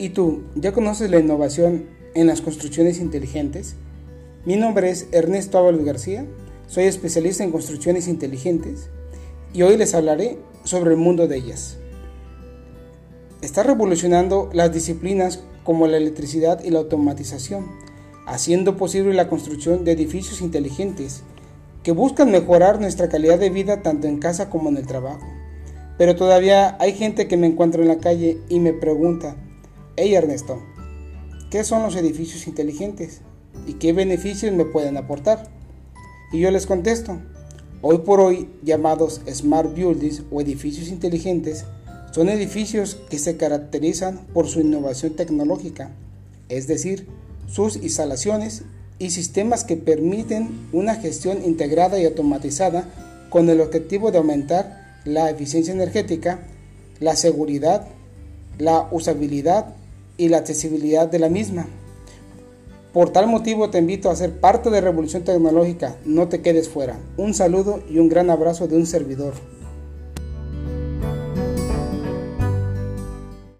¿Y tú, ya conoces la innovación en las construcciones inteligentes? Mi nombre es Ernesto Ábalos García, soy especialista en construcciones inteligentes y hoy les hablaré sobre el mundo de ellas. Está revolucionando las disciplinas como la electricidad y la automatización, haciendo posible la construcción de edificios inteligentes que buscan mejorar nuestra calidad de vida tanto en casa como en el trabajo. Pero todavía hay gente que me encuentra en la calle y me pregunta, Hey Ernesto, ¿qué son los edificios inteligentes? ¿Y qué beneficios me pueden aportar? Y yo les contesto, hoy por hoy llamados Smart Buildings o edificios inteligentes, son edificios que se caracterizan por su innovación tecnológica, es decir, sus instalaciones y sistemas que permiten una gestión integrada y automatizada con el objetivo de aumentar la eficiencia energética, la seguridad, la usabilidad y la accesibilidad de la misma. Por tal motivo te invito a ser parte de Revolución Tecnológica, no te quedes fuera. Un saludo y un gran abrazo de un servidor.